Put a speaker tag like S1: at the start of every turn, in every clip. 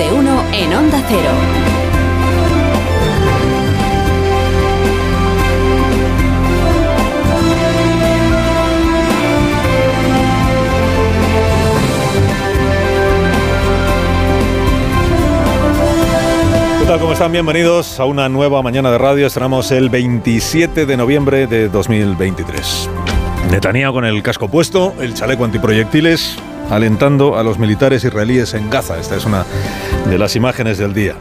S1: de uno en Onda Cero.
S2: ¿Cómo están? Bienvenidos a una nueva mañana de radio. Estrenamos el 27 de noviembre de 2023. Netanyahu con el casco puesto, el chaleco antiproyectiles, alentando a los militares israelíes en Gaza. Esta es una de las imágenes del día.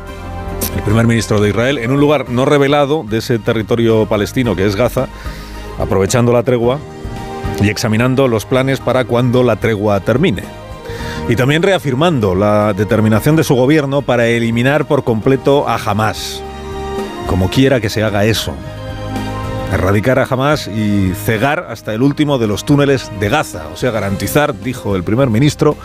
S2: El primer ministro de Israel en un lugar no revelado de ese territorio palestino que es Gaza, aprovechando la tregua y examinando los planes para cuando la tregua termine. Y también reafirmando la determinación de su gobierno para eliminar por completo a Hamas, como quiera que se haga eso. Erradicar a Hamas y cegar hasta el último de los túneles de Gaza, o sea, garantizar, dijo el primer ministro,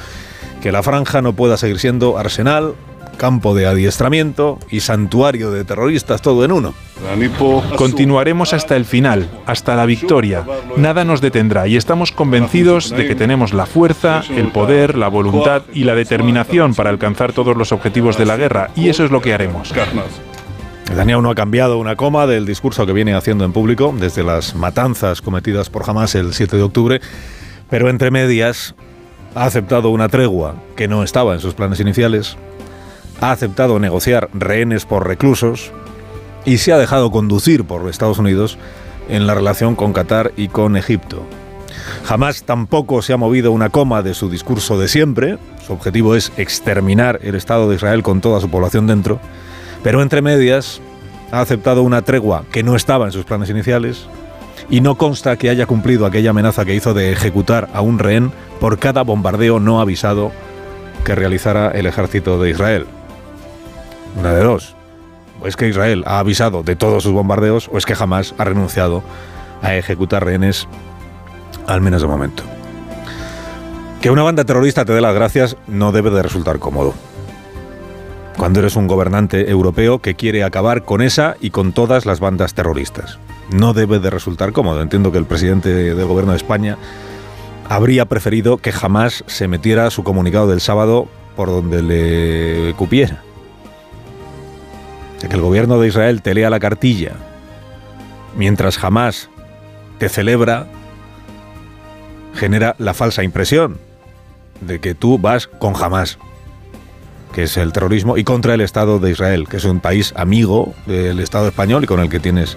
S2: que la franja no pueda seguir siendo arsenal, campo de adiestramiento y santuario de terroristas, todo en uno.
S3: Continuaremos hasta el final, hasta la victoria. Nada nos detendrá y estamos convencidos de que tenemos la fuerza, el poder, la voluntad y la determinación para alcanzar todos los objetivos de la guerra y eso es lo que haremos.
S2: Netanyahu no ha cambiado una coma del discurso que viene haciendo en público desde las matanzas cometidas por Hamas el 7 de octubre, pero entre medias ha aceptado una tregua que no estaba en sus planes iniciales, ha aceptado negociar rehenes por reclusos y se ha dejado conducir por Estados Unidos en la relación con Qatar y con Egipto. Jamás tampoco se ha movido una coma de su discurso de siempre. Su objetivo es exterminar el Estado de Israel con toda su población dentro. Pero entre medias ha aceptado una tregua que no estaba en sus planes iniciales y no consta que haya cumplido aquella amenaza que hizo de ejecutar a un rehén por cada bombardeo no avisado que realizara el ejército de Israel. Una de dos. O es que Israel ha avisado de todos sus bombardeos o es que jamás ha renunciado a ejecutar rehenes, al menos de momento. Que una banda terrorista te dé las gracias no debe de resultar cómodo. Cuando eres un gobernante europeo que quiere acabar con esa y con todas las bandas terroristas. No debe de resultar cómodo. Entiendo que el presidente del gobierno de España habría preferido que jamás se metiera su comunicado del sábado por donde le cupiera que el gobierno de Israel te lea la cartilla mientras jamás te celebra, genera la falsa impresión de que tú vas con jamás, que es el terrorismo, y contra el Estado de Israel, que es un país amigo del Estado español y con el que tienes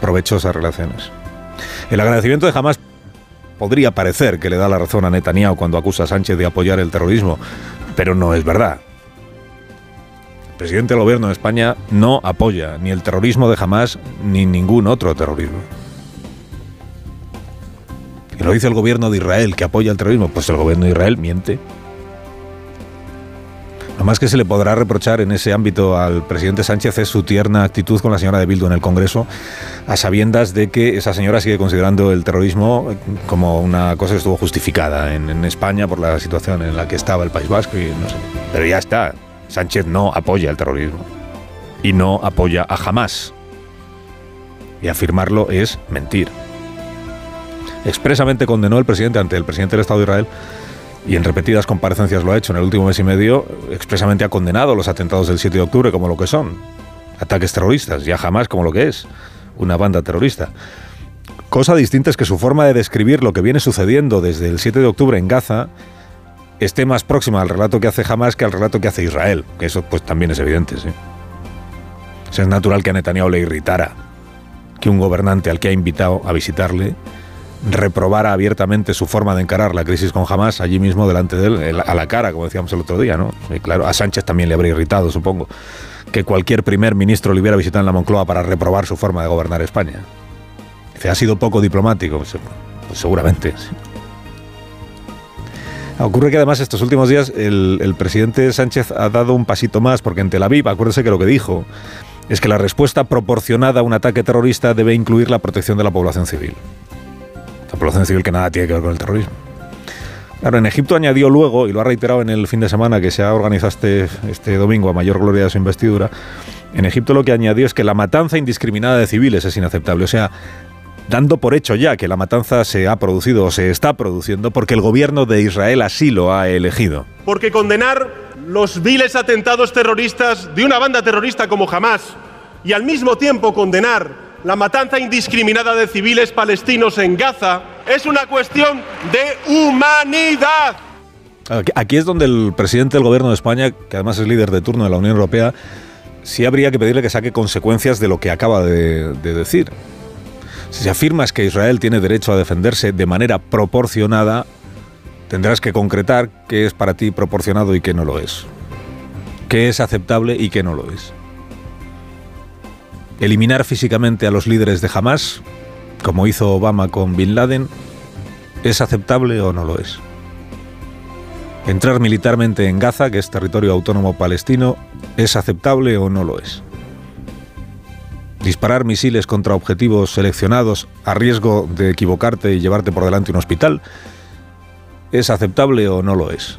S2: provechosas relaciones. El agradecimiento de jamás podría parecer que le da la razón a Netanyahu cuando acusa a Sánchez de apoyar el terrorismo, pero no es verdad. Presidente del gobierno de España no apoya ni el terrorismo de Hamas ni ningún otro terrorismo. Y lo dice el gobierno de Israel que apoya el terrorismo, pues el gobierno de Israel miente. Lo más que se le podrá reprochar en ese ámbito al presidente Sánchez es su tierna actitud con la señora de Bildu en el Congreso, a sabiendas de que esa señora sigue considerando el terrorismo como una cosa que estuvo justificada en, España por la situación en la que estaba el País Vasco. Pero ya está, Sánchez no apoya el terrorismo y no apoya a Hamas. Y afirmarlo es mentir. Expresamente condenó el presidente ante el presidente del Estado de Israel y en repetidas comparecencias lo ha hecho en el último mes y medio, expresamente ha condenado los atentados del 7 de octubre como lo que son, ataques terroristas, ya jamás como lo que es, una banda terrorista. Cosa distinta es que su forma de describir lo que viene sucediendo desde el 7 de octubre en Gaza esté más próxima al relato que hace Hamas que al relato que hace Israel, que eso pues también es evidente, sí. es natural que a Netanyahu le irritara que un gobernante al que ha invitado a visitarle reprobara abiertamente su forma de encarar la crisis con Hamas allí mismo delante de él, a la cara, como decíamos el otro día, ¿no? Claro, a Sánchez también le habría irritado, supongo, que cualquier primer ministro le hubiera visitado en la Moncloa para reprobar su forma de gobernar España. Dice, ha sido poco diplomático, pues seguramente. Sí. Ocurre que además estos últimos días el, presidente Sánchez ha dado un pasito más, porque en Tel Aviv, acuérdese que lo que dijo es que la respuesta proporcionada a un ataque terrorista debe incluir la protección de la población civil. La población civil que nada tiene que ver con el terrorismo. Claro, en Egipto añadió luego, y lo ha reiterado en el fin de semana que se ha organizado este, este domingo a mayor gloria de su investidura, en Egipto lo que añadió es que la matanza indiscriminada de civiles es inaceptable. O sea, dando por hecho ya que la matanza se ha producido o se está produciendo porque el gobierno de Israel así lo ha elegido.
S1: Porque condenar los viles atentados terroristas de una banda terrorista como Hamas y al mismo tiempo condenar la matanza indiscriminada de civiles palestinos en Gaza es una cuestión de humanidad.
S2: Aquí es donde el presidente del gobierno de España, que además es líder de turno de la Unión Europea, sí habría que pedirle que saque consecuencias de lo que acaba de, de decir. Si afirmas que Israel tiene derecho a defenderse de manera proporcionada, tendrás que concretar qué es para ti proporcionado y qué no lo es. Qué es aceptable y qué no lo es. Eliminar físicamente a los líderes de Hamas, como hizo Obama con Bin Laden, ¿es aceptable o no lo es? Entrar militarmente en Gaza, que es territorio autónomo palestino, ¿es aceptable o no lo es? Disparar misiles contra objetivos seleccionados a riesgo de equivocarte y llevarte por delante un hospital, ¿es aceptable o no lo es?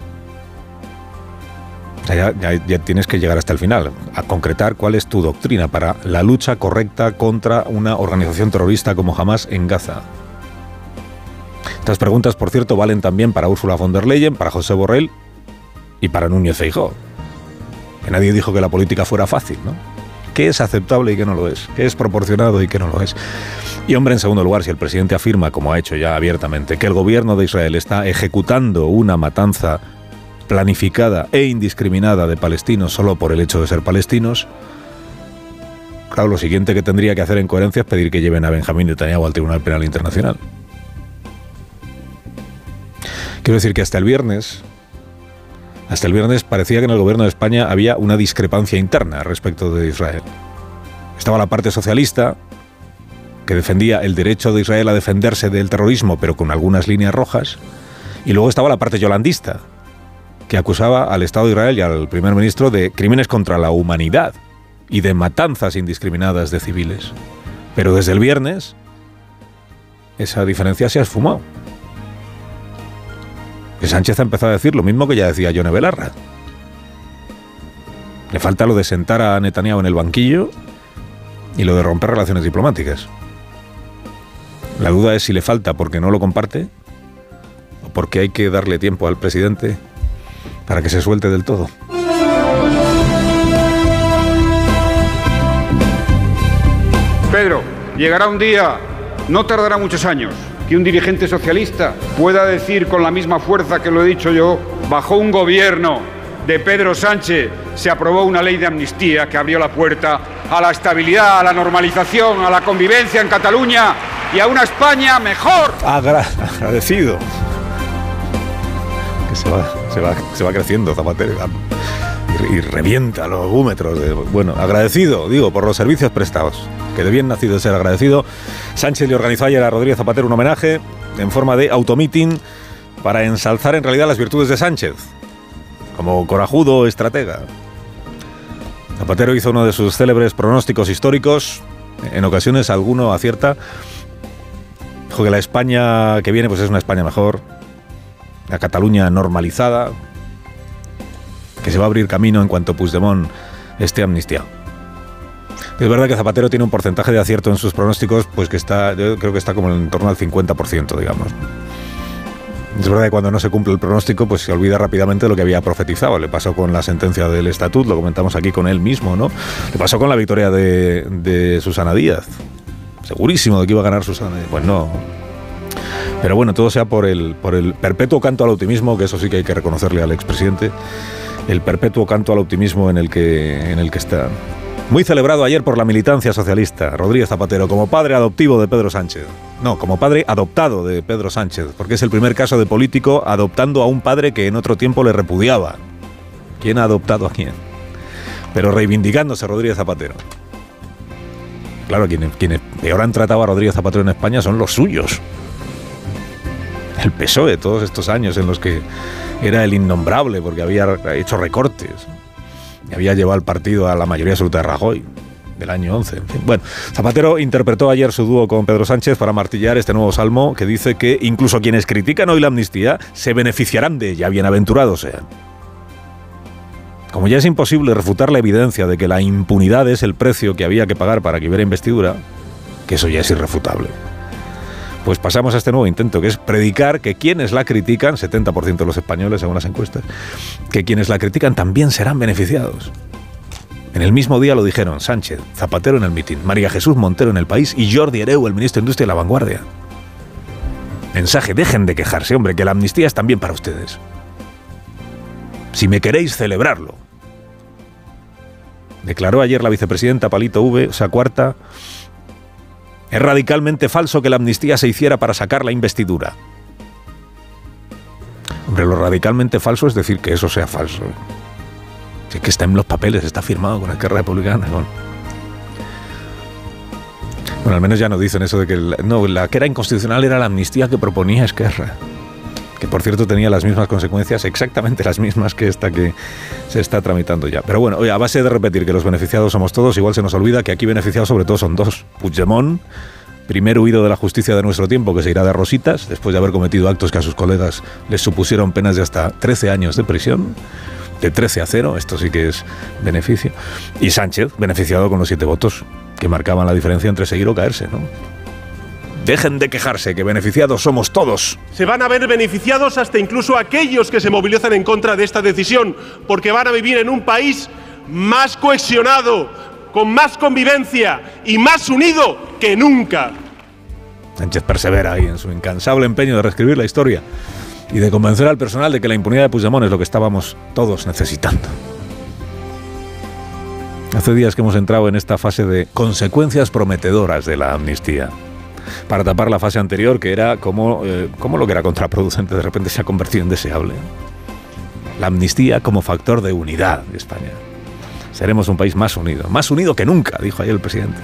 S2: ya, ya, tienes que llegar hasta el final, a concretar cuál es tu doctrina para la lucha correcta contra una organización terrorista como Hamas en Gaza. Estas preguntas, por cierto, valen también para Ursula von der Leyen, para José Borrell y para Núñez Feijóo. Nadie dijo que la política fuera fácil, ¿no? ¿Qué es aceptable y qué no lo es? ¿Qué es proporcionado y qué no lo es? Y hombre, en segundo lugar, si el presidente afirma, como ha hecho ya abiertamente, que el gobierno de Israel está ejecutando una matanza planificada e indiscriminada de palestinos solo por el hecho de ser palestinos, claro, lo siguiente que tendría que hacer en coherencia es pedir que lleven a Benjamín Netanyahu al Tribunal Penal Internacional. Quiero decir que hasta el viernes, hasta el viernes parecía que en el gobierno de España había una discrepancia interna respecto de Israel. Estaba la parte socialista, que defendía el derecho de Israel a defenderse del terrorismo, pero con algunas líneas rojas, y luego estaba la parte yolandista, que acusaba al Estado de Israel y al primer ministro de crímenes contra la humanidad y de matanzas indiscriminadas de civiles. Pero desde el viernes esa diferencia se ha esfumado. Sánchez ha empezado a decir lo mismo que ya decía Yone Belarra. Le falta lo de sentar a Netanyahu en el banquillo y lo de romper relaciones diplomáticas. La duda es si le falta porque no lo comparte o porque hay que darle tiempo al presidente para que se suelte del todo.
S4: Pedro, llegará un día, no tardará muchos años, que un dirigente socialista pueda decir con la misma fuerza que lo he dicho yo, bajo un gobierno de Pedro Sánchez se aprobó una ley de amnistía que abrió la puerta a la estabilidad, a la normalización, a la convivencia en Cataluña y a una España mejor.
S2: agradecido. Que se va se va, creciendo Zapatero y, revienta los gúmetros. bueno, agradecido, digo, por los servicios prestados, que de bien nacido ser agradecido. Sánchez le organizó ayer a Rodríguez Zapatero un homenaje en forma de automeeting para ensalzar en realidad las virtudes de Sánchez, como corajudo estratega. Zapatero hizo uno de sus célebres pronósticos históricos, en ocasiones alguno acierta, dijo que la España que viene pues es una España mejor, la Cataluña normalizada, que se va a abrir camino en cuanto Puigdemont esté amnistiado. Es verdad que Zapatero tiene un porcentaje de acierto en sus pronósticos, pues que está, yo creo que está como en torno al 50%, digamos. Es verdad que cuando no se cumple el pronóstico, pues se olvida rápidamente lo que había profetizado. Le pasó con la sentencia del estatut, lo comentamos aquí con él mismo, ¿no? Le pasó con la victoria de, de Susana Díaz. Segurísimo de que iba a ganar Susana Díaz. Pues no, pero bueno, todo sea por el, por el perpetuo canto al optimismo, que eso sí que hay que reconocerle al expresidente, el perpetuo canto al optimismo en el que, en el que está. Muy celebrado ayer por la militancia socialista, Rodríguez Zapatero, como padre adoptivo de Pedro Sánchez. No, como padre adoptado de Pedro Sánchez, porque es el primer caso de político adoptando a un padre que en otro tiempo le repudiaba. ¿Quién ha adoptado a quién? Pero reivindicándose Rodríguez Zapatero. Claro, quienes, quienes peor han tratado a Rodríguez Zapatero en España son los suyos el PSOE todos estos años en los que era el innombrable porque había hecho recortes y había llevado el partido a la mayoría absoluta de Rajoy del año 11. Bueno, Zapatero interpretó ayer su dúo con Pedro Sánchez para martillar este nuevo salmo que dice que incluso quienes critican hoy la amnistía se beneficiarán de ella, bienaventurados sean. Como ya es imposible refutar la evidencia de que la impunidad es el precio que había que pagar para que hubiera investidura, que eso ya es irrefutable Pues pasamos a este nuevo intento, que es predicar que quienes la critican, 70% de los españoles según las encuestas, que quienes la critican también serán beneficiados. En el mismo día lo dijeron Sánchez, Zapatero en el mitin, María Jesús Montero en el país y Jordi Ereu, el ministro de Industria y la Vanguardia. Mensaje, dejen de quejarse, hombre, que la amnistía es también para ustedes. Si me queréis celebrarlo. Declaró ayer la vicepresidenta Palito V, o sea, cuarta, es radicalmente falso que la amnistía se hiciera para sacar la investidura. Hombre, lo radicalmente falso es decir que eso sea falso. Si es que está en los papeles, está firmado con la Esquerra Republicana. Bueno, al menos ya no dicen eso de que... no, la que era inconstitucional era la amnistía que proponía Esquerra. Que por cierto tenía las mismas consecuencias, exactamente las mismas que esta que se está tramitando ya. Pero bueno, a base de repetir que los beneficiados somos todos, igual se nos olvida que aquí beneficiados sobre todo son dos. Puigdemont, primer huido de la justicia de nuestro tiempo, que se irá de rositas, después de haber cometido actos que a sus colegas les supusieron penas de hasta 13 años de prisión de 13 a 0, esto sí que es beneficio. Y Sánchez, beneficiado con los siete votos que marcaban la diferencia entre seguir o caerse, ¿no? Dejen de quejarse, que beneficiados somos todos.
S1: Se van a ver beneficiados hasta incluso aquellos que se movilizan en contra de esta decisión, porque van a vivir en un país más cohesionado, con más convivencia y más unido que nunca.
S2: Sánchez persevera ahí en su incansable empeño de reescribir la historia y de convencer al personal de que la impunidad de Puigdemont es lo que estábamos todos necesitando. Hace días que hemos entrado en esta fase de consecuencias prometedoras de la amnistía para tapar la fase anterior, que era como, eh, como lo que era contraproducente de repente se ha convertido en deseable. La amnistía como factor de unidad de España. Seremos un país más unido, más unido que nunca, dijo ayer el presidente.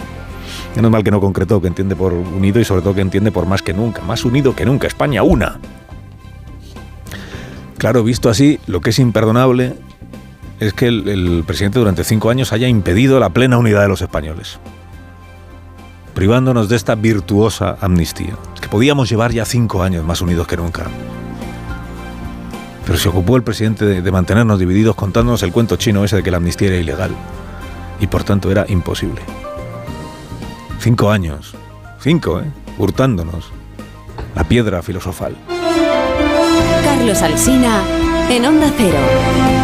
S2: Menos mal que no concretó que entiende por unido y sobre todo que entiende por más que nunca, más unido que nunca. España una. Claro, visto así, lo que es imperdonable es que el, el presidente durante cinco años haya impedido la plena unidad de los españoles privándonos de esta virtuosa amnistía. Que podíamos llevar ya cinco años más unidos que nunca. Pero se ocupó el presidente de, mantenernos divididos contándonos el cuento chino ese de que la amnistía era ilegal. Y por tanto era imposible. Cinco años. Cinco, ¿eh? Hurtándonos. La piedra filosofal.
S5: Carlos Alsina, en Onda Cero.